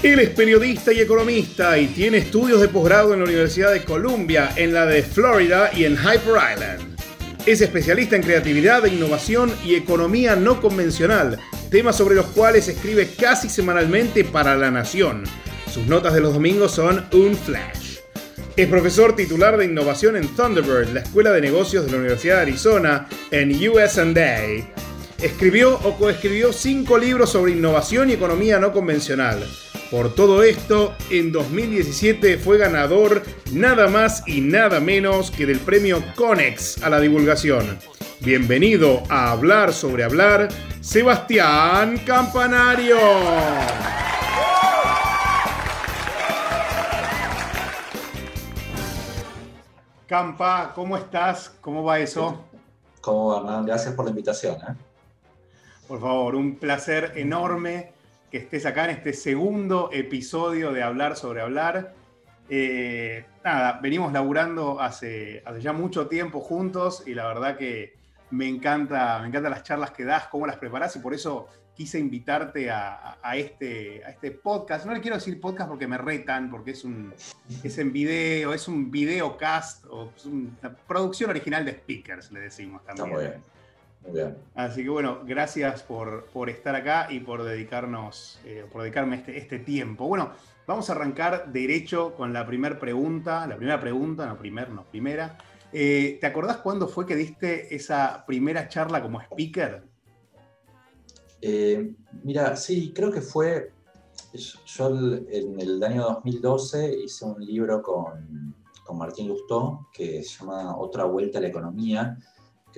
Él es periodista y economista y tiene estudios de posgrado en la Universidad de Columbia, en la de Florida y en Hyper Island. Es especialista en creatividad, innovación y economía no convencional, temas sobre los cuales escribe casi semanalmente para La Nación. Sus notas de los domingos son un flash. Es profesor titular de innovación en Thunderbird, la Escuela de Negocios de la Universidad de Arizona, en USA. Escribió o coescribió cinco libros sobre innovación y economía no convencional. Por todo esto, en 2017 fue ganador nada más y nada menos que del premio Conex a la divulgación. Bienvenido a Hablar sobre Hablar, Sebastián Campanario. Campa, ¿cómo estás? ¿Cómo va eso? ¿Cómo va, Hernán? Gracias por la invitación. ¿eh? Por favor, un placer enorme que estés acá en este segundo episodio de Hablar sobre Hablar. Eh, nada, venimos laburando hace, hace ya mucho tiempo juntos y la verdad que me encanta, me encantan las charlas que das, cómo las preparas y por eso quise invitarte a, este, a este podcast. No le quiero decir podcast porque me retan, porque es, un, es en video, es un videocast o es una producción original de speakers, le decimos también. Así que bueno, gracias por, estar acá y por dedicarnos, eh, por dedicarme este, este tiempo. Bueno, vamos a arrancar derecho con la primera pregunta. La primera pregunta, no primer, no primera. Eh, ¿Te acordás cuándo fue que diste esa primera charla como speaker? Eh, mira, sí, creo que fue. Yo en el año 2012 hice un libro con, con Martín Lustó que se llama Otra Vuelta a la Economía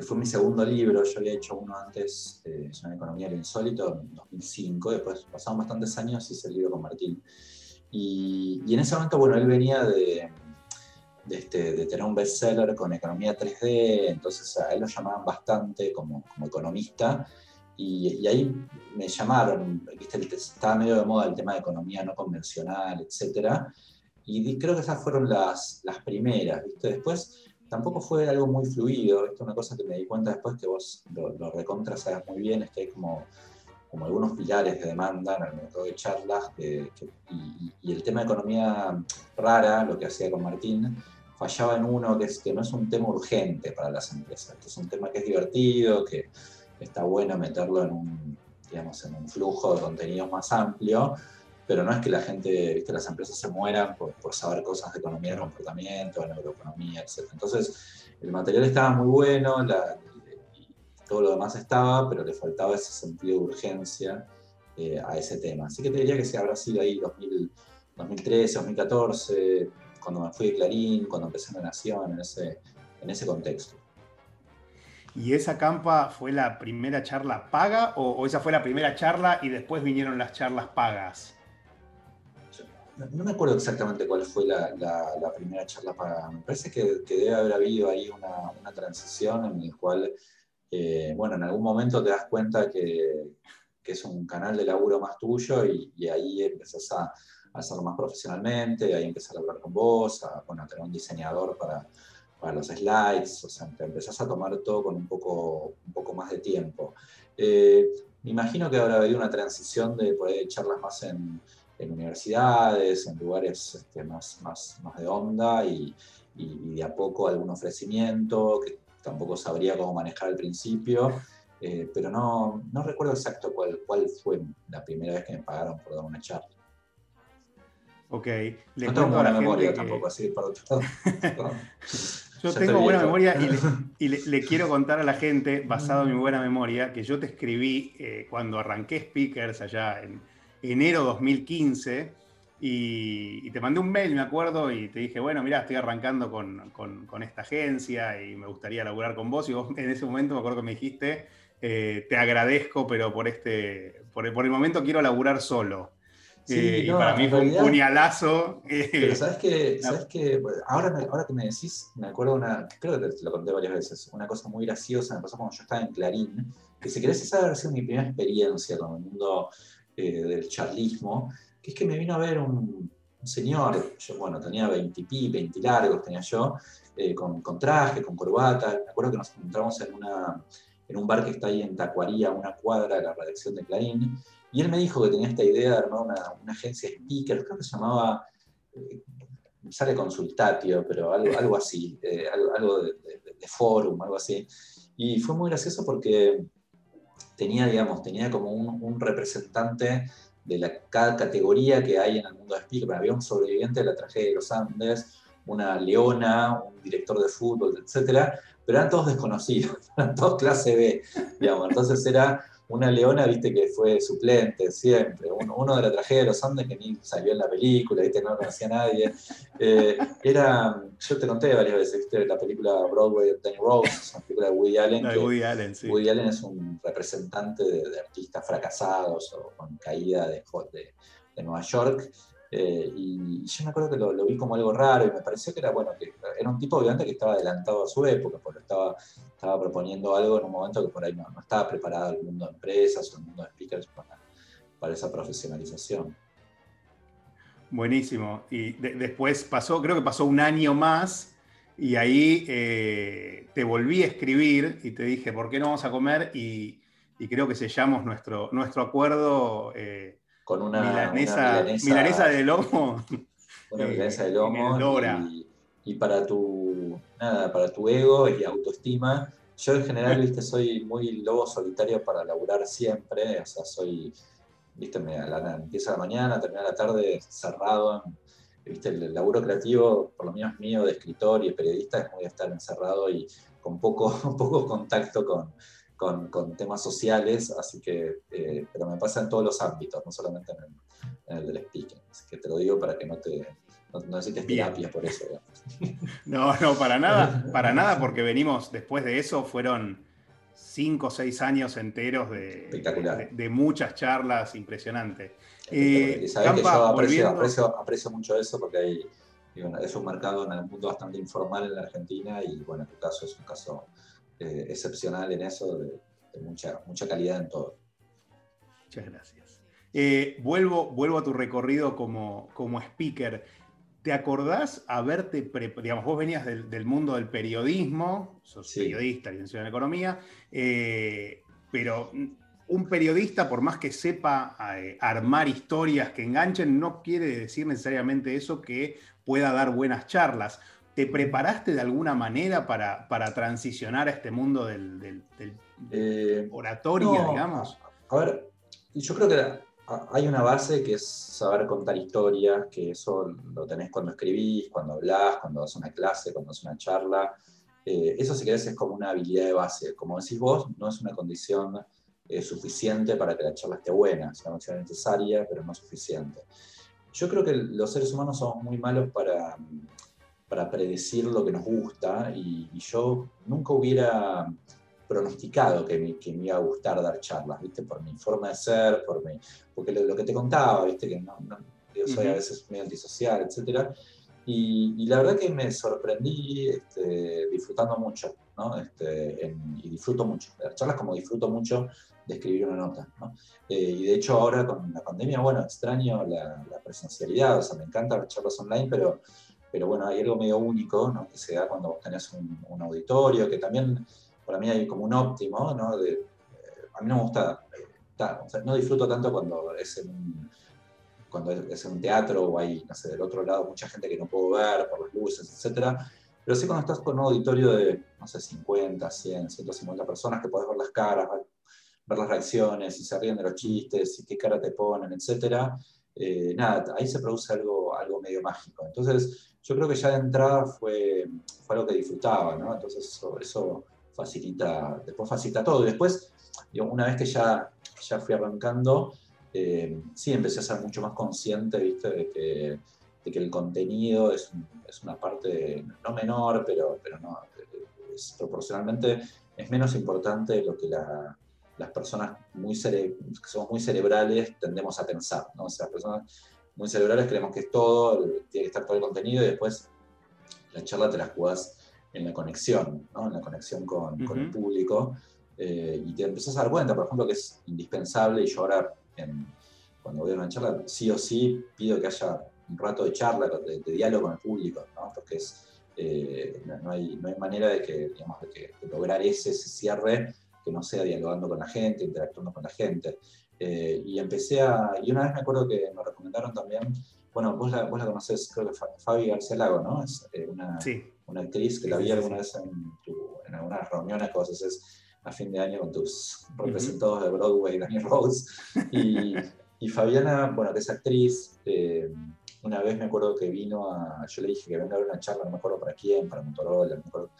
que fue mi segundo libro. Yo había hecho uno antes, eh, una economía del insólito, en 2005. Después pasaron bastantes años y hice el libro con Martín. Y, y en ese momento, bueno, él venía de, de, este, de, tener un bestseller con economía 3D, entonces a él lo llamaban bastante como, como economista. Y, y, ahí me llamaron, ¿viste? estaba medio de moda el tema de economía no convencional, etc. Y creo que esas fueron las, las primeras, ¿viste? Después tampoco fue algo muy fluido. Esto es una cosa que me di cuenta después que vos lo, lo recontra sabes muy bien, es que hay como, como algunos pilares de demanda en el mercado de charlas y, el tema de economía rara, lo que hacía con Martín, fallaba en uno que, es, que no es un tema urgente para las empresas, que es un tema que es divertido, que está bueno meterlo en un, digamos, en un flujo de contenidos más amplio, pero no es que la gente, viste, las empresas se mueran por, por saber cosas de economía de comportamiento, de neuroeconomía, etc. Entonces, el material estaba muy bueno, todo lo demás estaba, pero le faltaba ese sentido de urgencia eh, a ese tema. Así que te diría que si habrá sido ahí 2000, 2013, 2014, cuando me fui de Clarín, cuando empecé en La Nación, en ese, en ese contexto. ¿Y esa campa fue la primera charla paga o, esa fue la primera charla y después vinieron las charlas pagas? No me acuerdo exactamente cuál fue la, primera charla para. Me parece que, debe haber habido ahí una, una en la cual, eh, bueno, en algún momento te das cuenta que, es un canal de laburo más tuyo y, ahí empezás a, hacerlo más profesionalmente, ahí empezás a hablar con vos, a, bueno, tener un diseñador para, los slides, o sea, te empezás a tomar todo con un poco, un poco más de tiempo. Eh, me imagino que habrá habido una transición de poder charlas más en en universidades, en lugares este, más, más, más, de onda y, y, de a poco algún ofrecimiento que tampoco sabría cómo manejar al principio, eh, pero no, no, recuerdo exacto cuál, cuál fue la primera vez que me pagaron por dar una charla. Ok, le no tengo buena memoria tampoco, así para otro Yo tengo buena memoria y, le, le, quiero contar a la gente, basado en mi buena memoria, que yo te escribí eh, cuando arranqué Speakers allá en, enero 2015 y, te mandé un mail, me acuerdo, y te dije, bueno, mira, estoy arrancando con, esta agencia y me gustaría laburar con vos. Y vos en ese momento me acuerdo que me dijiste, eh, te agradezco, pero por, este, por, el, momento quiero laburar solo. y para mí fue un puñalazo. Pero sabes que, ¿sabes que ahora, ahora que me decís, me acuerdo una, creo que te lo conté varias veces, una cosa muy graciosa me pasó cuando yo estaba en Clarín, que si querés esa haber sido mi primera experiencia con el mundo del charlismo, que es que me vino a ver un, señor, yo bueno, tenía 20 y 20 largos tenía yo, con, con, traje, con corbata, me acuerdo que nos encontramos en, una, en un bar que está ahí en Tacuaría, una cuadra de la redacción de Clarín, y él me dijo que tenía esta idea de armar una, una agencia de speakers, creo que se llamaba, eh, sale consultatio, pero algo, algo así, eh, algo, de, de, forum, algo así. Y fue muy gracioso porque tenía, digamos, tenía como un, representante de la, cada categoría que hay en el mundo de speakers. Había un sobreviviente de la tragedia de los Andes, una leona, un director de fútbol, etc. Pero eran todos desconocidos, eran todos clase B, digamos. Entonces era una leona, viste, que fue suplente siempre, uno, de la tragedia de los Andes que ni salió en la película, viste, no conocía a nadie. Eh, era, yo te conté varias veces, viste, la película Broadway de Danny Rose, es una película de Woody Allen. No, Woody Allen, sí. Woody Allen es un representante de, artistas fracasados o con caída de, de, de Nueva York. Eh, y yo me acuerdo que lo, vi como algo raro y me pareció que era, bueno, que era un tipo obviamente que estaba adelantado a su época, porque estaba, estaba proponiendo algo en un momento que por ahí no, estaba preparado el mundo de empresas o el mundo de speakers para, para esa profesionalización. Buenísimo. Y después pasó, creo que pasó un año más y ahí eh, te volví a escribir y te dije, ¿por qué no vamos a comer? Y, creo que sellamos nuestro, nuestro acuerdo. Eh, con una milanesa, de lomo. Una milanesa de lomo. Y, para tu nada, para tu ego y autoestima. Yo en general, viste, soy muy lobo solitario para laburar siempre. O sea, soy, viste, me, la, empieza la mañana, termina la tarde cerrado. viste, el laburo creativo, por lo menos mío, de escritor y periodista, es muy estar encerrado y con poco, poco contacto con, con, temas sociales, así que, eh, pero me pasa en todos los ámbitos, no solamente en el, del speaking. Así que te lo digo para que no te no, necesites terapia por eso. No, no, para nada, para nada, porque venimos, después de eso, fueron cinco o seis años enteros de, de, muchas charlas impresionantes. Eh, sabes que yo aprecio, aprecio, mucho eso porque hay, es un mercado en el mundo bastante informal en la Argentina y bueno, en tu caso es un caso eh, excepcional en eso, de, mucha, mucha calidad en todo. Muchas gracias. Eh, vuelvo, vuelvo a tu recorrido como, como speaker. ¿Te acordás haberte, digamos, vos venías del, mundo del periodismo, sos periodista, licenciado en economía, eh, pero un periodista, por más que sepa armar historias que enganchen, no quiere decir necesariamente eso que pueda dar buenas charlas. ¿Te preparaste de alguna manera para, para transicionar a este mundo del, del, eh, oratoria, digamos? A ver, yo creo que hay una base que es saber contar historias, que eso lo tenés cuando escribís, cuando hablás, cuando das una clase, cuando das una charla. Eh, eso si querés es como una habilidad de base. Como decís vos, no es una condición eh, suficiente para que la charla esté buena, es una condición necesaria, pero no suficiente. Yo creo que los seres humanos somos muy malos para para predecir lo que nos gusta y, yo nunca hubiera pronosticado que me, que me, iba a gustar dar charlas, ¿viste? Por mi forma de ser, por mi, porque lo, que te contaba, ¿viste? Que no, yo soy a veces muy antisocial, etc. Y, la verdad que me sorprendí este, disfrutando mucho, ¿no? Este, y disfruto mucho. Dar charlas como disfruto mucho de escribir una nota, ¿no? Eh, y de hecho ahora con la pandemia, bueno, extraño la, la presencialidad, o sea, me encanta dar charlas online, pero pero bueno, hay algo medio único que se da cuando vos tenés un, auditorio, que también para mí hay como un óptimo, ¿no? Eh, a mí no me gusta, eh, no disfruto tanto cuando es en un, cuando es en un teatro o hay, no sé, del otro lado mucha gente que no puedo ver por las luces, etc. Pero sí cuando estás con un auditorio de, no sé, 50, 100, 150 personas que podés ver las caras, ver las reacciones, si se ríen de los chistes, y qué cara te ponen, etc. Eh, nada, ahí se produce algo, algo medio mágico. Entonces, yo creo que ya de entrada fue, fue algo que disfrutaba, ¿no? Entonces eso, eso facilita, después facilita todo. Y después, una vez que ya, ya fui arrancando, eh, sí empecé a ser mucho más consciente, ¿viste? De que, de que el contenido es, es, una parte no menor, pero, pero no, es, proporcionalmente es menos importante de lo que la, las personas muy que somos muy cerebrales tendemos a pensar, ¿no? O sea, personas muy cerebrales creemos que es todo, tiene que estar todo el contenido y después la charla te la jugás en la conexión, ¿no? En la conexión con, con el público. Eh, y te empezás a dar cuenta, por ejemplo, que es indispensable, y yo ahora cuando voy a una charla, sí o sí pido que haya un rato de charla, de, diálogo con el público, ¿no? porque es, eh, no, hay, no, hay, manera de, que, digamos, de, lograr ese, cierre que no sea dialogando con la gente, interactuando con la gente. Eh, y empecé a, y una vez me acuerdo que me recomendaron también, bueno, vos la, vos la conocés, creo que Fabi García Lago, ¿no? Es una, una actriz que la vi alguna vez en, en algunas reuniones, cosas, es a fin de año con tus representados de Broadway, Daniel Rose. Y, y, Fabiana, bueno, que es actriz, eh, una vez me acuerdo que vino a, yo le dije que venga a ver una charla, no me acuerdo para quién, para Motorola, no me acuerdo,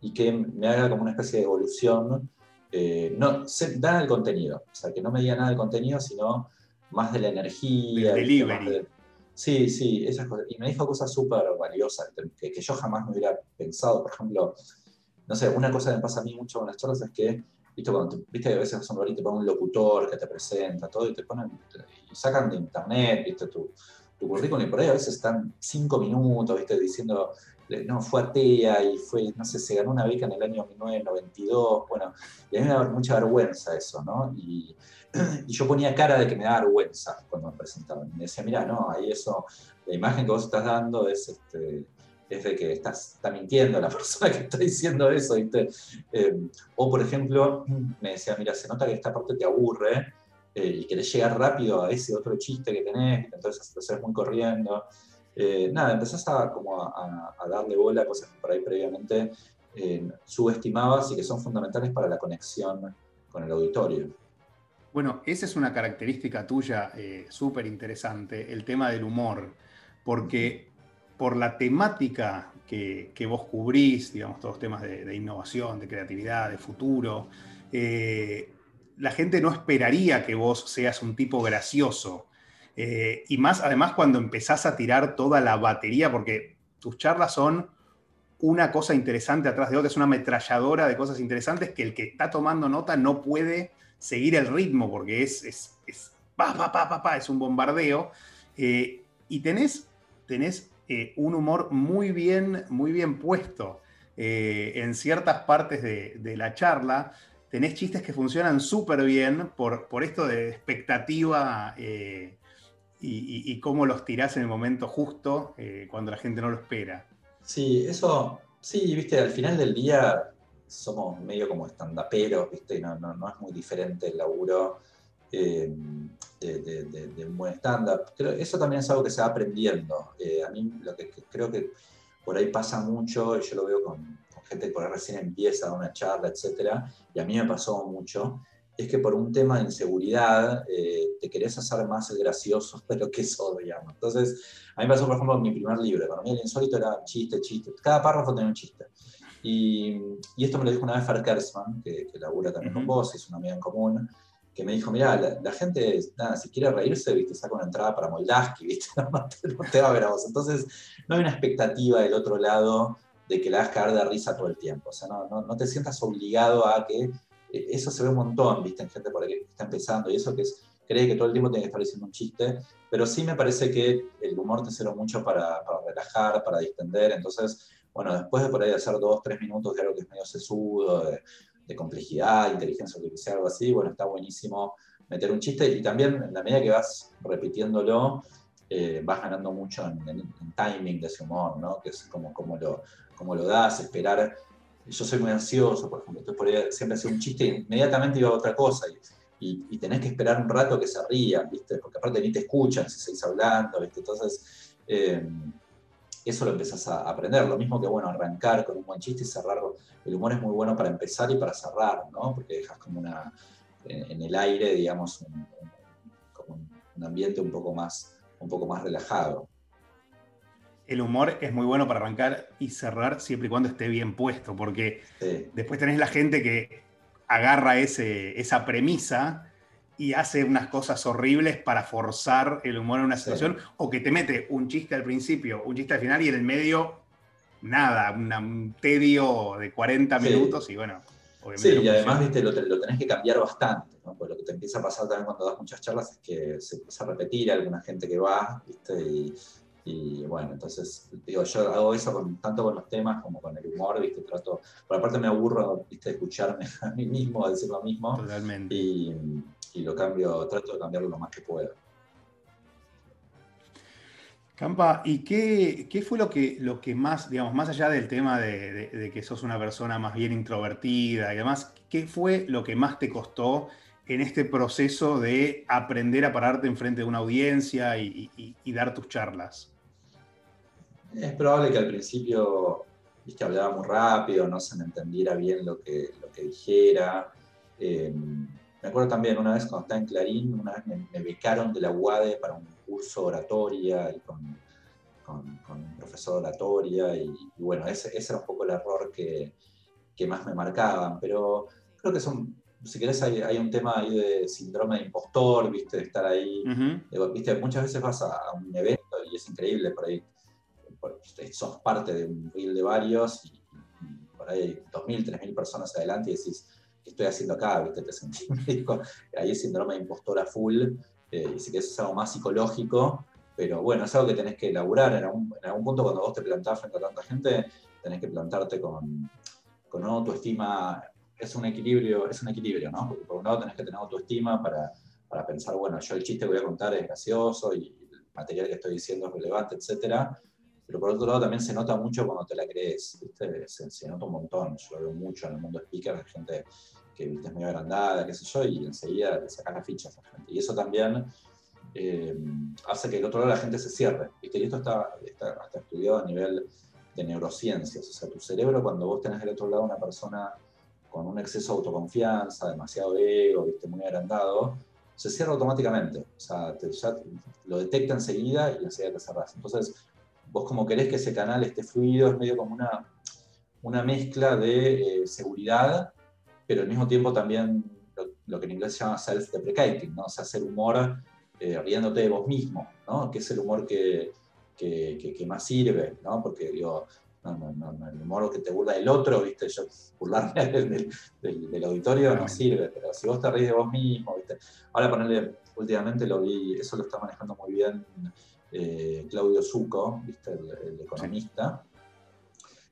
y que me haga como una especie de evolución, eh, no, se, da el contenido, o sea, que no me diga nada del contenido, sino más de la energía. El delivery. sí, sí, esas cosas. Y me dijo cosas súper valiosas que, que, yo jamás me hubiera pensado. Por ejemplo, no sé, una cosa que me pasa a mí mucho con las charlas es que, viste, cuando viste, a veces vas a un lugar y te ponen un locutor que te presenta, todo, y te ponen, y sacan de internet, viste, tu, tu currículum, y por ahí a veces están cinco minutos, viste, diciendo, no, fue atea y fue, no sé, se ganó una beca en el año 1992, bueno, y a mí me da mucha vergüenza eso, ¿no? Y, yo ponía cara de que me da vergüenza cuando me presentaban. Me decía, mira, no, ahí eso, la imagen que vos estás dando es, este, es de que estás, está mintiendo la persona que está diciendo eso. Eh, o, por ejemplo, me decía, mira, se nota que esta parte te aburre eh, y querés llegar rápido a ese otro chiste que tenés, entonces lo haces muy corriendo. Eh, nada, empezás a, como a, darle bola a cosas que por ahí previamente subestimabas y que son fundamentales para la conexión con el auditorio. Bueno, esa es una característica tuya súper interesante, el tema del humor, porque por la temática que, vos cubrís, digamos, todos los temas de, innovación, de creatividad, de futuro, eh, la gente no esperaría que vos seas un tipo gracioso. Eh, y más, además, cuando empezás a tirar toda la batería, porque tus charlas son una cosa interesante atrás de otra, es una ametralladora de cosas interesantes que el que está tomando nota no puede seguir el ritmo, porque es, es, es, pa, pa, pa, pa, es un bombardeo. Eh, y tenés, tenés eh, un humor muy bien, muy bien puesto. En ciertas partes de, la charla tenés chistes que funcionan súper bien por, por, esto de expectativa y, cómo los tirás en el momento justo cuando la gente no lo espera. Sí, eso, sí, viste, al final del día somos medio como estandaperos, viste, no, no, no es muy diferente el laburo eh, de, un buen stand-up. Eso también es algo que se va aprendiendo. Eh, a mí lo que, creo que por ahí pasa mucho, y yo lo veo con, gente que por ahí recién empieza una charla, etcétera, y a mí me pasó mucho, es que por un tema de inseguridad eh, te querés hacer más el gracioso de lo que sos, digamos. Entonces, a mí me pasó, por ejemplo, en mi primer libro, Economía del Insólito era chiste, chiste, cada párrafo tenía un chiste. Y, y esto me lo dijo una vez Fer Kersman, que, que labura también con vos, es una amiga en común, que me dijo, mira, la, gente, nada, si quiere reírse, ¿viste? saca una entrada para Moldaski, ¿viste? No, te, va a ver a vos. Entonces, no hay una expectativa del otro lado de que la hagas caer de risa todo el tiempo. O sea, no, no, te sientas obligado a que... Eh, eso se ve un montón, ¿viste? En gente por ahí que está empezando y eso que es, cree que todo el tiempo tiene que estar diciendo un chiste, pero sí me parece que el humor te sirve mucho para, para relajar, para distender. Entonces, bueno, después de por ahí hacer dos, tres minutos de algo que es medio sesudo, de, de complejidad, inteligencia artificial, algo así, bueno, está buenísimo meter un chiste y también en la medida que vas repitiéndolo, eh, vas ganando mucho en, timing de ese humor, ¿no? Que es como, como, lo, como lo das, esperar. Yo soy muy ansioso, por ejemplo, entonces por ahí siempre hacía un chiste e inmediatamente iba a otra cosa y, y, tenés que esperar un rato que se rían, ¿viste? Porque aparte ni te escuchan si seguís hablando, ¿viste? Entonces, eh, eso lo empezás a aprender. Lo mismo que, bueno, arrancar con un buen chiste y cerrarlo. El humor es muy bueno para empezar y para cerrar, ¿no? Porque dejas como una, en, el aire, digamos, un, como un ambiente un poco, más, un poco más relajado. El humor es muy bueno para arrancar y cerrar siempre y cuando esté bien puesto, porque después tenés la gente que agarra ese, esa premisa y hace unas cosas horribles para forzar el humor en una situación, o que te mete un chiste al principio, un chiste al final y en el medio, nada, un tedio de 40 minutos y bueno. sí, y además viste, lo, tenés que cambiar bastante, ¿no? Porque lo que te empieza a pasar también cuando das muchas charlas es que se empieza a repetir alguna gente que va, ¿viste? Y, y bueno, entonces, digo, yo hago eso con, tanto con los temas como con el humor, ¿viste? Trato, por aparte me aburro, ¿viste? Escucharme a mí mismo, a decir lo mismo. Totalmente. Y, y lo cambio, trato de cambiarlo lo más que puedo. Campa, ¿y qué, qué, fue lo que, lo que más, digamos, más allá del tema de, de, que sos una persona más bien introvertida y demás, qué fue lo que más te costó en este proceso de aprender a pararte enfrente de una audiencia y, y, dar tus charlas? Es probable que al principio viste, hablaba muy rápido, no se me entendiera bien lo que, lo que dijera. Eh, me acuerdo también una vez cuando estaba en Clarín, una vez me, becaron de la UADE para un curso de oratoria y con, con, un profesor de oratoria y, bueno, ese, ese, era un poco el error que, que, más me marcaban, pero creo que son, si querés hay, hay, un tema ahí de síndrome de impostor, viste, de estar ahí, viste, muchas veces vas a, un evento y es increíble, por ahí sos parte de un reel de varios y, y por ahí hay 2.000, 3.000 personas adelante y decís, estoy haciendo acá? ¿Viste? Te sentís ahí es síndrome de impostora full, eh, y sí que eso es algo más psicológico, pero bueno, es algo que tenés que elaborar. En algún, en algún punto, cuando vos te plantás frente a tanta gente, tenés que plantarte con, con autoestima. Es un equilibrio, es un equilibrio, ¿no? Porque por un lado tenés que tener autoestima para, para pensar, bueno, yo el chiste que voy a contar es gracioso y el material que estoy diciendo es relevante, etcétera pero por otro lado también se nota mucho cuando te la crees, ¿viste? Se, se, nota un montón, yo lo veo mucho en el mundo speaker, gente que ¿viste? es muy agrandada, qué sé yo, y enseguida le sacas las fichas a la gente. Y eso también eh, hace que el otro lado la gente se cierre, ¿viste? Y esto está, está, estudiado a nivel de neurociencias, o sea, tu cerebro cuando vos tenés del otro lado una persona con un exceso de autoconfianza, demasiado ego, ¿viste? muy agrandado, se cierra automáticamente, o sea, ya lo detecta enseguida y enseguida te cerrás. Entonces, vos como querés que ese canal esté fluido, es medio como una, una mezcla de eh, seguridad, pero al mismo tiempo también lo, que en inglés se llama self-deprecating, ¿no? o sea, hacer humor eh, riéndote de vos mismo, ¿no? que es el humor que, que, que, más sirve, ¿no? porque digo, no, no, no, el humor que te burla del otro, ¿viste? Yo burlarme del, del, del, auditorio no sirve, pero si vos te reís de vos mismo, ¿viste? Ahora ponerle, últimamente lo vi, eso lo está manejando muy bien eh, Claudio Zucco, ¿viste? El, economista,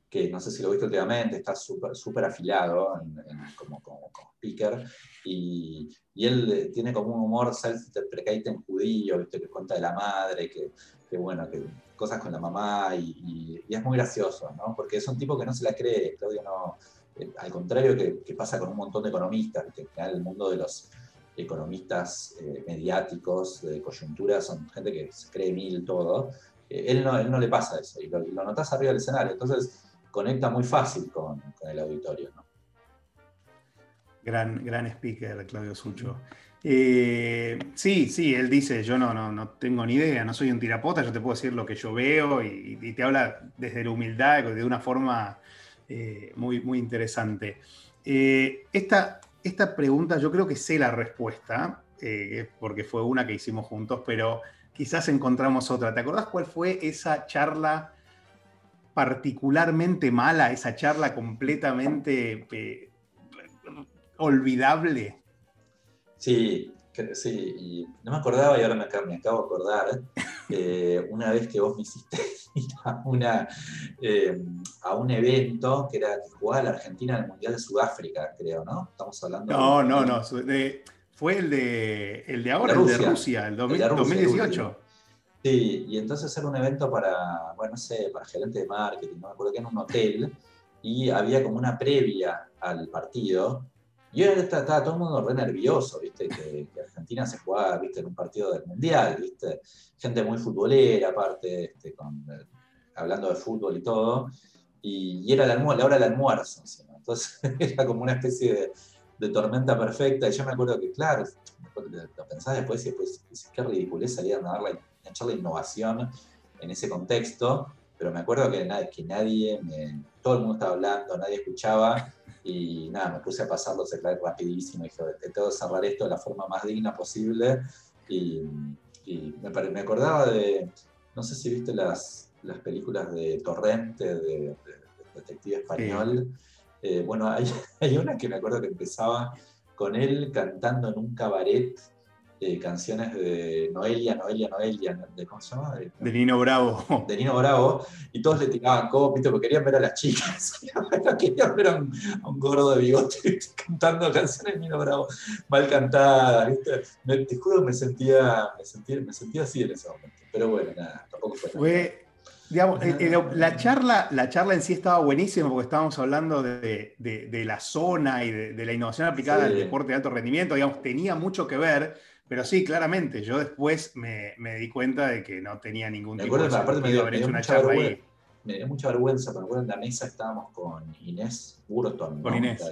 que no sé si lo viste últimamente, está súper afilado como, como, speaker, y, y, él tiene como un humor self-deprecating judío, ¿viste? que cuenta de la madre, que, que bueno, que cosas con la mamá, y, y, es muy gracioso, ¿no? porque es un tipo que no se la cree, Claudio no, eh, al contrario que, pasa con un montón de economistas, que general el mundo de los economistas eh, mediáticos de coyuntura, son gente que se cree mil todo. Eh, él, no, él no le pasa eso y lo, notas arriba del escenario, entonces conecta muy fácil con, el auditorio. ¿no? Gran, gran speaker, Claudio Sucho. Eh, sí, sí, él dice, yo no, no, no, tengo ni idea, no soy un tirapota, yo te puedo decir lo que yo veo y, te habla desde la humildad, de una forma muy, muy interesante. esta, esta pregunta yo creo que sé la respuesta, eh, porque fue una que hicimos juntos, pero quizás encontramos otra. ¿Te acordás cuál fue esa charla particularmente mala, esa charla completamente eh, olvidable? Sí, sí, y no me acordaba y ahora me, acabo de acordar, eh, una vez que vos me hiciste ir a, una, eh, a un evento que era que jugaba la Argentina en el Mundial de Sudáfrica, creo, ¿no? Estamos hablando... No, no, no, fue el de, el de ahora, el de Rusia, el, 2018. Sí, y entonces era un evento para, bueno, no sé, para gerente de marketing, no me acuerdo que en un hotel, y había como una previa al partido, y ahora estaba, todo el mundo re nervioso, ¿viste? Que, Argentina se jugaba, ¿viste? En un partido del Mundial, ¿viste? Gente muy futbolera, aparte, este, hablando de fútbol y todo. Y, era la, la, hora del almuerzo, Entonces era como una especie de, tormenta perfecta. Y yo me acuerdo que, claro, lo pensás después y después, qué ridiculez salían a la, echar la innovación en ese contexto. Pero me acuerdo que, que nadie, todo el mundo estaba hablando, nadie escuchaba y nada, me puse a pasarlo slide rapidísimo y dije, tengo que cerrar esto de la forma más digna posible. Y, me, acordaba de, no sé si viste las, las películas de Torrente, de, Detective Español. Eh, bueno, hay, hay una que me acuerdo que empezaba con él cantando en un cabaret eh, canciones de Noelia, Noelia, Noelia, de, ¿cómo se llama? De, Nino Bravo. De Nino Bravo, y todos le tiraban copito porque querían ver a las chicas, querían ver a un, gordo de bigote cantando canciones de Nino Bravo, mal cantadas, ¿viste? te juro que me sentía, me sentía, me sentía así en ese momento, pero bueno, nada, tampoco fue. Fue, Digamos, la, charla, la charla en sí estaba buenísima porque estábamos hablando de, la zona y de, la innovación aplicada al deporte de alto rendimiento. Digamos, tenía mucho que ver, pero sí, claramente, yo después me, di cuenta de que no tenía ningún tipo de aparte me dio, haber hecho una charla ahí. Me dio mucha vergüenza, me acuerdo en la mesa estábamos con Inés Burton. Con Inés.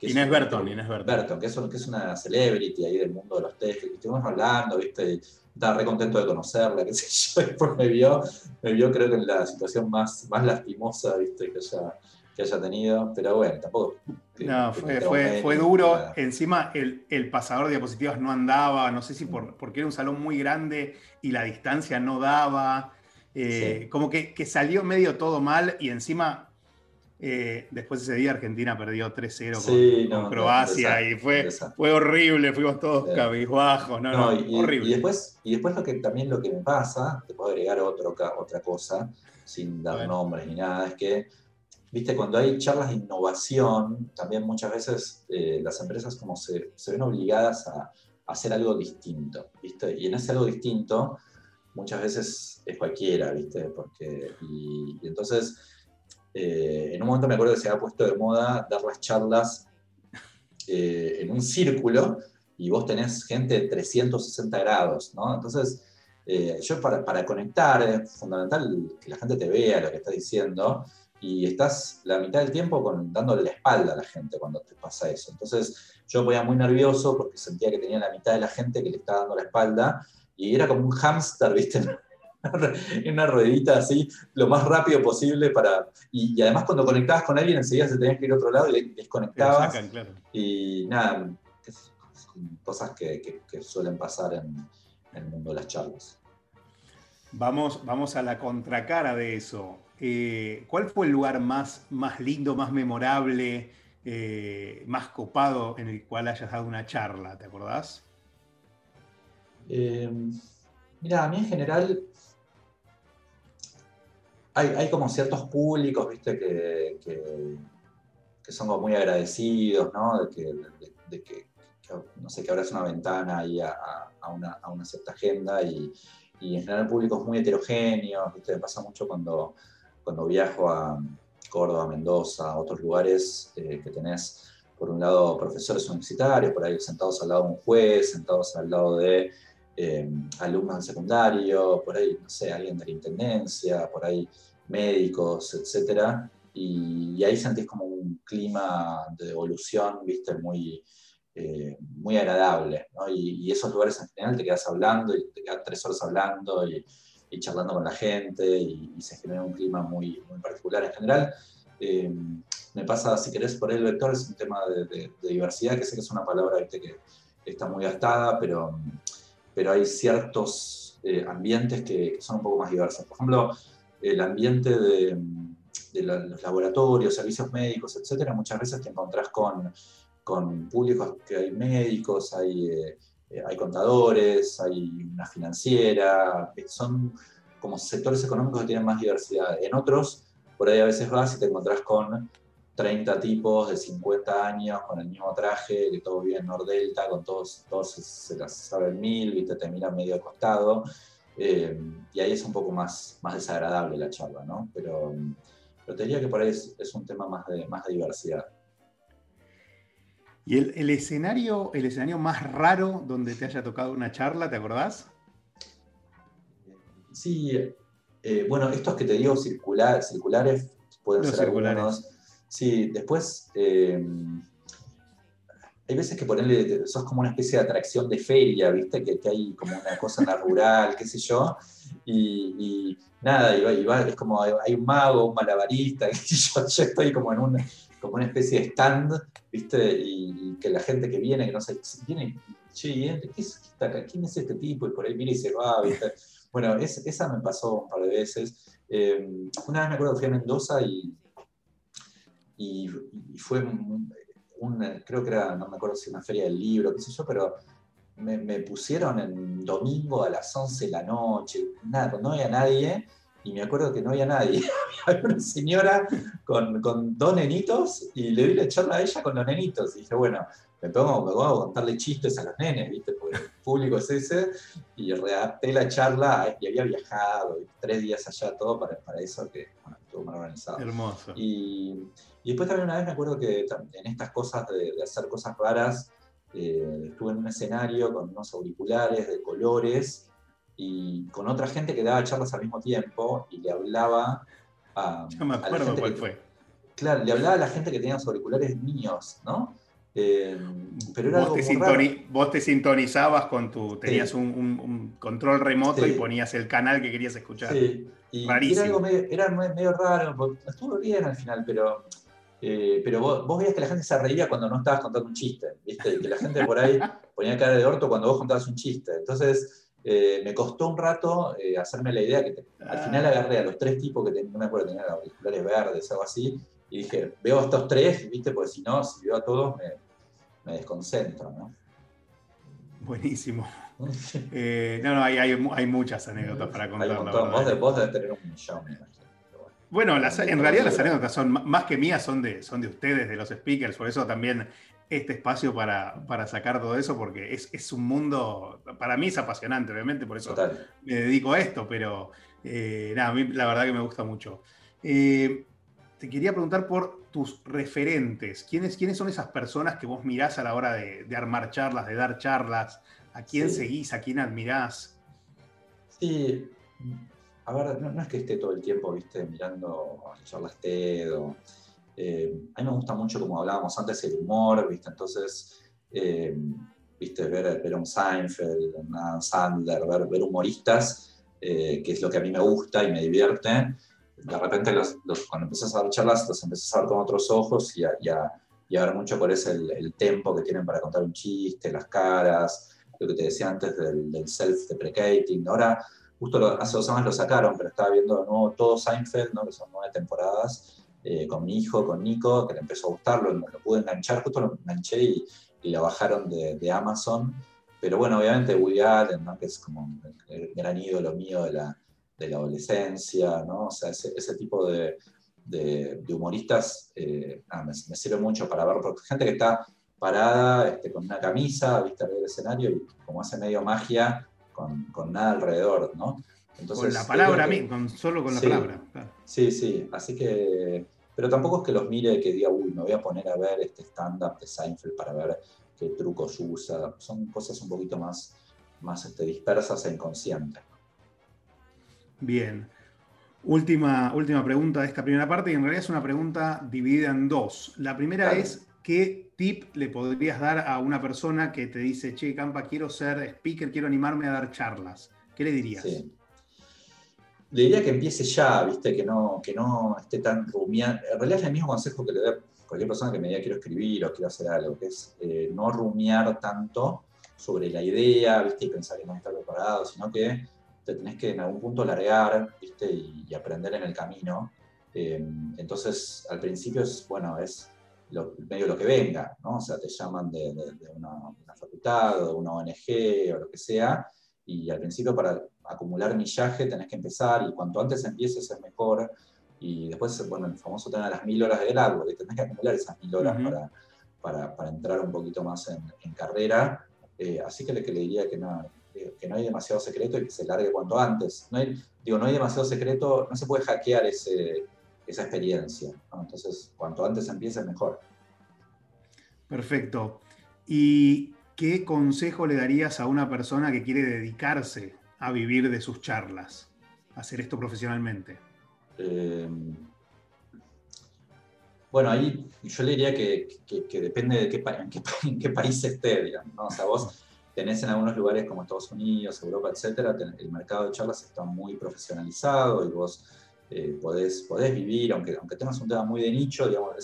Inés Berton, Inés Berton. que, es, que es una celebrity ahí del mundo de los test, que estuvimos hablando, ¿viste? estaba re contento de conocerla, qué sé yo, después me vio, me vio creo que en la situación más, más lastimosa, ¿viste? Que haya, que haya tenido, pero bueno, tampoco. no, fue, fue, duro. Encima el, el, pasador de diapositivas no andaba, no sé si por, porque era un salón muy grande y la distancia no daba. Eh, como que, que, salió medio todo mal y encima eh, después ese día Argentina perdió 3-0 con, Croacia y fue, fue horrible, fuimos todos cabizbajos, no, no, y, horrible. Y después, y después lo que, también lo que me pasa, te puedo agregar otro, otra cosa, sin dar nombres ni nada, es que, viste, cuando hay charlas de innovación, también muchas veces eh, las empresas como se, ven obligadas a, hacer algo distinto, ¿viste? Y en ese algo distinto, muchas veces es cualquiera, ¿viste? Porque, y entonces eh, en un momento me acuerdo que se había puesto de moda dar las charlas eh, en un círculo y vos tenés gente de 360 grados, ¿no? Entonces, eh, yo para, para, conectar es fundamental que la gente te vea lo que estás diciendo y estás la mitad del tiempo con, dándole la espalda a la gente cuando te pasa eso. Entonces, yo voy muy nervioso porque sentía que tenía la mitad de la gente que le estaba dando la espalda y era como un hámster, ¿viste? en una ruedita así, lo más rápido posible para... Y, además cuando conectabas con alguien enseguida se tenías que ir a otro lado y desconectabas. Y nada, cosas que, suelen pasar en, el mundo de las charlas. Vamos, vamos a la contracara de eso. Eh, ¿Cuál fue el lugar más, más lindo, más memorable, eh, más copado en el cual hayas dado una charla? ¿Te acordás? Eh, mira, a mí en general hay, como ciertos públicos, viste, que, que, son como muy agradecidos, ¿no? De que, no sé, que abras una ventana ahí a, una, cierta agenda y, en general públicos muy heterogéneos, viste, me pasa mucho cuando, cuando viajo a Córdoba, Mendoza, a otros lugares eh, que tenés, por un lado, profesores universitarios, por ahí sentados al lado de un juez, sentados al lado de eh, alumnos del secundario, por ahí, no sé, alguien de la intendencia, por ahí médicos, etcétera, y, ahí sentís como un clima de evolución, viste, muy, eh, muy agradable, ¿no? y, esos lugares en general te quedas hablando y te quedas tres horas hablando y, charlando con la gente y, se genera un clima muy, muy particular en general. Eh, me pasa, si querés, por el vector, es un tema de, diversidad, que sé que es una palabra que está muy gastada, pero, pero hay ciertos eh, ambientes que, son un poco más diversos. Por ejemplo, el ambiente de, los laboratorios, servicios médicos, etcétera, muchas veces te encontrás con, con públicos que hay médicos, hay, eh, hay contadores, hay una financiera, son como sectores económicos que tienen más diversidad. En otros, por ahí a veces vas y te encontrás con 30 tipos de 50 años con el mismo traje, que todos viven en Nordelta, con todos, todos se las saben mil, y te miran medio acostado. Eh, y ahí es un poco más, más desagradable la charla, ¿no? Pero, pero te diría que por ahí es, un tema más de, más de diversidad. ¿Y el, escenario, el escenario más raro donde te haya tocado una charla, te acordás? Sí, eh, bueno, estos que te digo circular, circulares pueden ser algunos. Sí, después eh, hay veces que ponerle, sos como una especie de atracción de feria, ¿viste? Que, hay como una cosa en la rural, qué sé yo, y, nada, y va, es como hay un mago, un malabarista, qué sé yo, yo estoy como en una, como una especie de stand, ¿viste? Y, que la gente que viene, que no sé, viene, che, ¿qué es, ¿quién es este tipo? Y por ahí viene y se va, ¿viste? Bueno, esa me pasó un par de veces. Eh, una vez me acuerdo que fui a Mendoza y y, fue un, creo que era, no me acuerdo si una feria del libro, qué sé yo, pero me, me, pusieron en domingo a las 11 de la noche, nada, no había nadie, y me acuerdo que no había nadie. había una señora con, con, dos nenitos y le di la charla a ella con los nenitos. Y dije, bueno, me pongo, me pongo a contarle chistes a los nenes, ¿viste? Porque el público es ese. Y redacté la charla y había viajado, tres días allá, todo para, para eso, que bueno, estuvo muy organizado. Hermoso. Y, y, después también una vez me acuerdo que en estas cosas de, de hacer cosas raras, eh, estuve en un escenario con unos auriculares de colores y con otra gente que daba charlas al mismo tiempo y le hablaba a. Me acuerdo cuál fue. Claro, le hablaba a la gente que tenía los auriculares míos, ¿no? Eh, pero era vos, te vos te sintonizabas con tu. Tenías un, control remoto y ponías el canal que querías escuchar. Sí. Y Era, algo medio, era medio raro, estuvo bien al final, pero eh, pero vos, vos, veías que la gente se reía cuando no estabas contando un chiste, ¿viste? Y que la gente por ahí ponía cara de orto cuando vos contabas un chiste. Entonces, eh, me costó un rato eh, hacerme la idea que al final agarré a los tres tipos que no me acuerdo, tenían auriculares verdes o algo así, y dije, veo a estos tres, ¿viste? Porque si no, si veo a todos, me, desconcentro, ¿no? Buenísimo. Eh, no, no, hay, hay, muchas anécdotas para contar. Vos, vos debes tener un millón, Bueno, en realidad las anécdotas son más que mías, son de, son de ustedes, de los speakers, por eso también este espacio para, para, sacar todo eso, porque es, es, un mundo, para mí es apasionante, obviamente, por eso me dedico a esto, pero eh, nada, a mí la verdad que me gusta mucho. Eh, te quería preguntar por tus referentes. ¿Quiénes, ¿Quiénes son esas personas que vos mirás a la hora de, de armar charlas, de dar charlas? ¿A quién seguís? ¿A quién admirás? Sí, a ver, no, es que esté todo el tiempo, viste, mirando charlas TED o eh, a mí me gusta mucho, como hablábamos antes, el humor, ¿viste? Entonces, eh, ¿viste? Ver, ver un Seinfeld, un Sandler, ver, ver eh, que es lo que a mí me gusta y me divierte. De repente, los, cuando empiezas a dar charlas, los empiezas a ver con otros ojos y a, y a, ver mucho cuál es el, el, tempo que tienen para contar un chiste, las caras, lo que te decía antes del, del self-deprecating. Ahora, justo hace dos semanas lo sacaron, pero estaba viendo de nuevo todo Seinfeld, ¿no? que son nueve temporadas eh, con mi hijo, con Nico, que le empezó a gustarlo, lo, lo pude enganchar, justo lo enganché y, y lo bajaron de, de, Amazon. Pero bueno, obviamente Woody Allen, ¿no? que es como el gran ídolo mío de la, de la adolescencia, ¿no? o sea, ese, ese tipo de, de, humoristas eh, me, sirve mucho para ver, porque gente que está parada este, con una camisa, vista del escenario y como hace medio magia con, con nada alrededor, ¿no? Entonces, con la palabra, con, solo con la palabra. Sí, sí, así que pero tampoco es que los mire que diga, uy, me voy a poner a ver este stand-up de Seinfeld para ver qué trucos usa. Son cosas un poquito más, más este, dispersas e inconscientes. Bien. Última, última pregunta de esta primera parte, y en realidad es una pregunta dividida en dos. La primera es, ¿qué tip le podrías dar a una persona que te dice, che, Campa, quiero ser speaker, quiero animarme a dar charlas? ¿Qué le dirías? Sí le diría que empiece ya, ¿viste? Que no, que no esté tan rumiando. En realidad es el mismo consejo que le doy a cualquier persona que me diga quiero escribir o quiero hacer algo, que es eh, no rumiar tanto sobre la idea, ¿viste? Y pensar que no está preparado, sino que te tenés que en algún punto largar, ¿viste? Y, aprender en el camino. Eh, entonces, al principio es, bueno, es lo, medio lo que venga, ¿no? O sea, te llaman de, una, una, facultad o de una ONG o lo que sea, y al principio para acumular millaje tenés que empezar y cuanto antes empieces es mejor. Y después, bueno, el famoso tema de las mil horas de grado, que tenés que acumular esas mil horas para, para, para, entrar un poquito más en, en carrera. Eh, así que le, que le diría que no, que no hay demasiado secreto y que se largue cuanto antes. No hay, digo, no hay demasiado secreto, no se puede hackear ese, esa experiencia. Entonces, cuanto antes empieces, mejor. Perfecto. ¿Y qué consejo le darías a una persona que quiere dedicarse a vivir de sus charlas, hacer esto profesionalmente? Eh, bueno, ahí yo le diría que, depende de qué, en, qué, país esté, digamos, O sea, vos tenés en algunos lugares como Estados Unidos, Europa, etcétera, el mercado de charlas está muy profesionalizado y vos eh, podés, podés, vivir, aunque, aunque tengas un tema muy de nicho, digamos,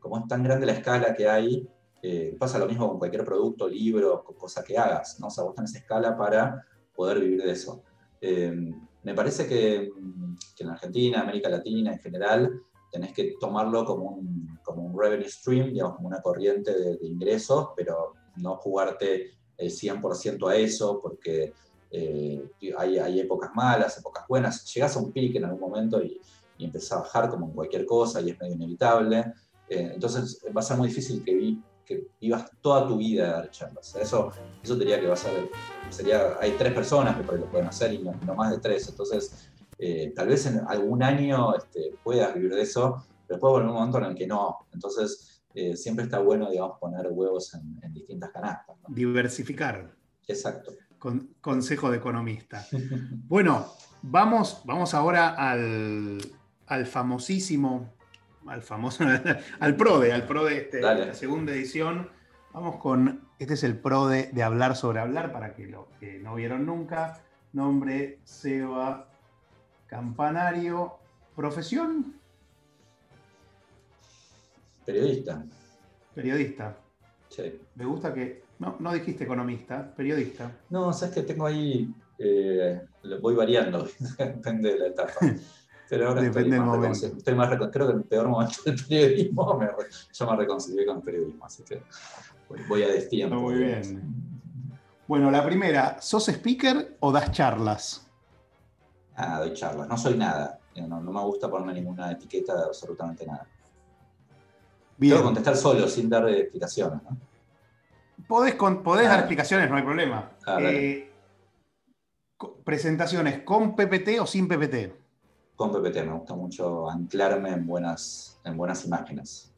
como es tan grande la escala que hay, eh, pasa lo mismo con cualquier producto, libro, cosa que hagas, ¿no? O sea, vos tenés escala para poder vivir de eso. Eh, me parece que, en Argentina, América Latina en general, tenés que tomarlo como un, como un revenue stream, digamos, como una corriente de, ingresos, pero no jugarte el 100% a eso, porque eh, hay, hay, épocas malas, épocas buenas. Llegas a un pique en algún momento y, y empezás a bajar como en cualquier cosa y es medio inevitable. Eh, entonces va a ser muy difícil que, que vivas toda tu vida de dar charlas. Eso, eso diría que va a ser, sería, hay tres personas que por lo pueden hacer y no más de tres. Entonces eh, tal vez en algún año este, puedas vivir de eso, pero después va un momento en el que no. Entonces, eh, siempre está bueno, digamos, poner huevos en, distintas canastas. Diversificar. Exacto. Con, consejo de economista. bueno, vamos, vamos ahora al, famosísimo, al famoso, al PRODE, al PRODE, este, la segunda edición. Vamos con, este es el PRODE de hablar sobre hablar, para que lo que no vieron nunca. Nombre, Seba Campanario, profesión. Periodista. Periodista. Sí. Me gusta que. No, no dijiste economista, periodista. No, sabes que tengo ahí. Eh, voy variando, depende de la etapa. Pero ahora Depende estoy, más estoy más creo que en el peor momento del periodismo me, yo me reconcilié con el periodismo, así que voy a destiempo. Muy bien. Bueno, la primera, ¿sos speaker o das charlas? Ah, doy charlas. No soy nada. No, me gusta ponerme ninguna etiqueta de absolutamente nada. Bien. Tengo contestar solo, sin dar explicaciones. ¿no? Podés, dar explicaciones, no hay problema. Ah, eh, presentaciones con PPT o sin PPT. Con PPT, me gusta mucho anclarme en buenas, en buenas imágenes.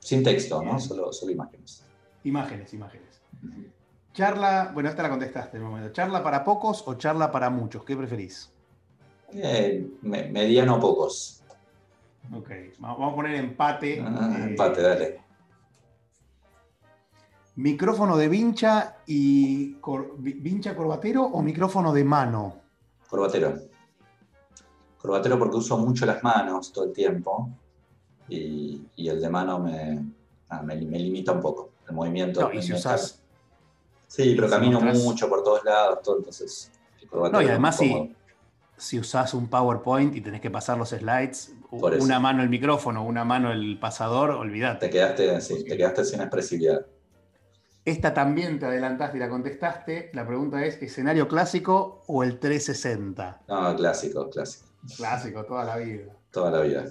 Sin texto, ¿no? Solo, solo imágenes. Imágenes, imágenes. Charla, bueno, esta la contestaste en el momento. ¿Charla para pocos o charla para muchos? ¿Qué preferís? Eh, mediano pocos. Ok, vamos a poner empate. Ah, eh, empate, dale. ¿Micrófono de vincha y vincha corbatero o micrófono de mano? Corbatero. Corbatero porque uso mucho las manos todo el tiempo y, el de mano me, ah, me, limita un poco el movimiento. No, y si usas. Sí, pero camino mucho por todos lados, todo, entonces. no, y además sí si usás un PowerPoint y tenés que pasar los slides, una mano el micrófono, una mano el pasador, olvídate. Te quedaste, te quedaste sin expresividad. Esta también te adelantaste y la contestaste. La pregunta es, ¿escenario clásico o el 360? No, clásico, clásico. Clásico, toda la vida. Toda la vida.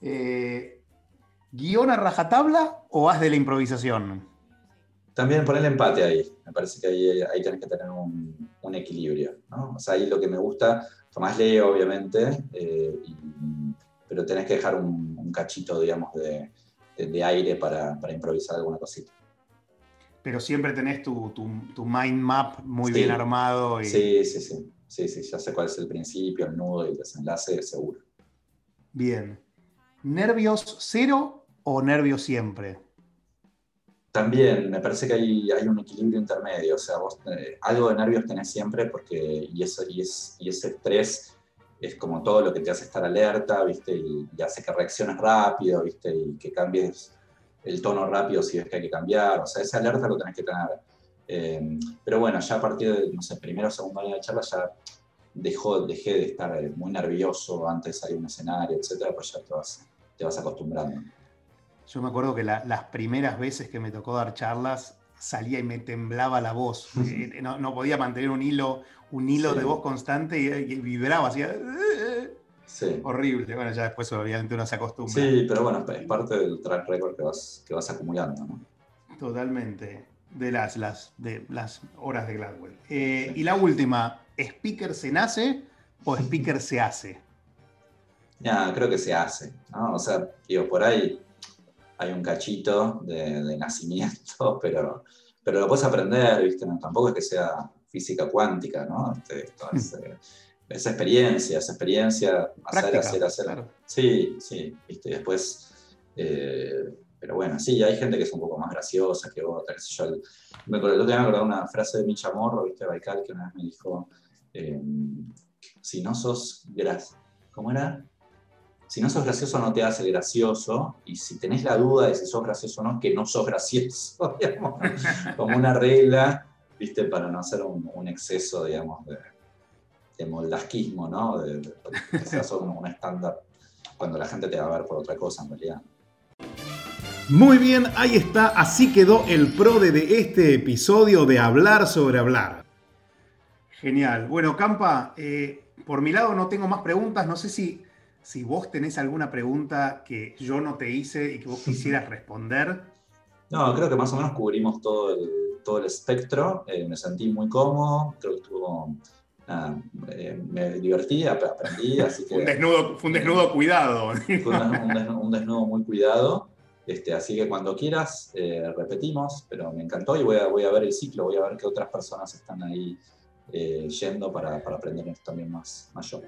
Eh, ¿Guión a rajatabla o haz de la improvisación? También poner el empate ahí. Me parece que ahí, ahí tenés que tener un, equilibrio. ¿no? O sea, ahí lo que me gusta, Tomás leo, obviamente, eh, pero tenés que dejar un, cachito, digamos, de, aire para, improvisar alguna cosita. Pero siempre tenés tu, mind map muy bien armado. Sí, sí, sí. Sí, sí, ya sé cuál es el principio, el nudo y el desenlace, seguro. Bien. ¿Nervios cero o nervios siempre? También me parece que hay, hay un equilibrio intermedio, o sea, vos eh, algo de nervios tenés siempre porque, y, eso, y, es, y ese estrés es como todo lo que te hace estar alerta, ¿viste? Y, hace que reacciones rápido, ¿viste? Y que cambies el tono rápido si ves que hay que cambiar, o sea, esa alerta lo tenés que tener. Eh, pero bueno, ya a partir de, no sé, primero o segundo año de charla ya dejó, dejé de estar muy nervioso antes de salir a un escenario, etcétera, pues ya te vas, te vas acostumbrando. Yo me acuerdo que las primeras veces que me tocó dar charlas salía y me temblaba la voz. Eh, no, podía mantener un hilo, un hilo de voz constante y, vibraba, hacía... Sí. Horrible. Bueno, ya después obviamente uno se acostumbra. Sí, pero bueno, es parte del track record que vas, que vas acumulando. ¿no? Totalmente. De las, las, de las horas de Gladwell. Eh, y la última, ¿speaker se nace o speaker se hace? Ya, creo que se hace. ¿no? O sea, digo, por ahí hay un cachito de, nacimiento, pero, pero lo puedes aprender, ¿viste? tampoco es que sea física cuántica, ¿no? Este, eh, esa experiencia, esa experiencia, hacer, hacer, hacer. Sí, sí, ¿viste? después, eh, pero bueno, sí, hay gente que es un poco más graciosa que otra, yo. Me acuerdo, me acordé una frase de Micha Morro, ¿viste? Baikal, que una vez me dijo, eh, si no sos gras, ¿cómo era? si no sos gracioso no te hace gracioso, y si tenés la duda de si sos gracioso o no, que no sos gracioso, digamos, como una regla, ¿viste? Para no hacer un, exceso, digamos, de, moldasquismo, ¿no? De, que seas un, estándar cuando la gente te va a ver por otra cosa en realidad. Muy bien, ahí está, así quedó el prode de este episodio de Hablar sobre Hablar. Genial. Bueno, Campa, eh, por mi lado no tengo más preguntas, no sé si, si vos tenés alguna pregunta que yo no te hice y que vos quisieras responder. No, creo que más o menos cubrimos todo el, todo el espectro, eh, me sentí muy cómodo, creo que estuvo... Eh, me divertí, aprendí, así que... un desnudo, fue un desnudo cuidado. Fue un desnudo muy cuidado. Este, así que cuando quieras, eh, repetimos, pero me encantó y voy a, ver el ciclo, voy a ver qué otras personas están ahí eh, yendo para, aprender esto también más, más yo.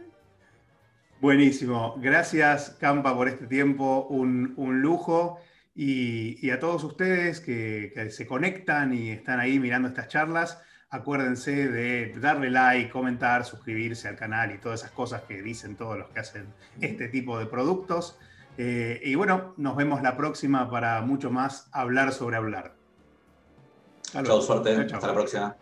Buenísimo. Gracias, Campa, por este tiempo. Un, lujo. Y, a todos ustedes que, se conectan y están ahí mirando estas charlas, acuérdense de darle like, comentar, suscribirse al canal y todas esas cosas que dicen todos los que hacen este tipo de productos. Eh, y bueno, nos vemos la próxima para mucho más hablar sobre hablar. Chao, suerte. Hasta la próxima.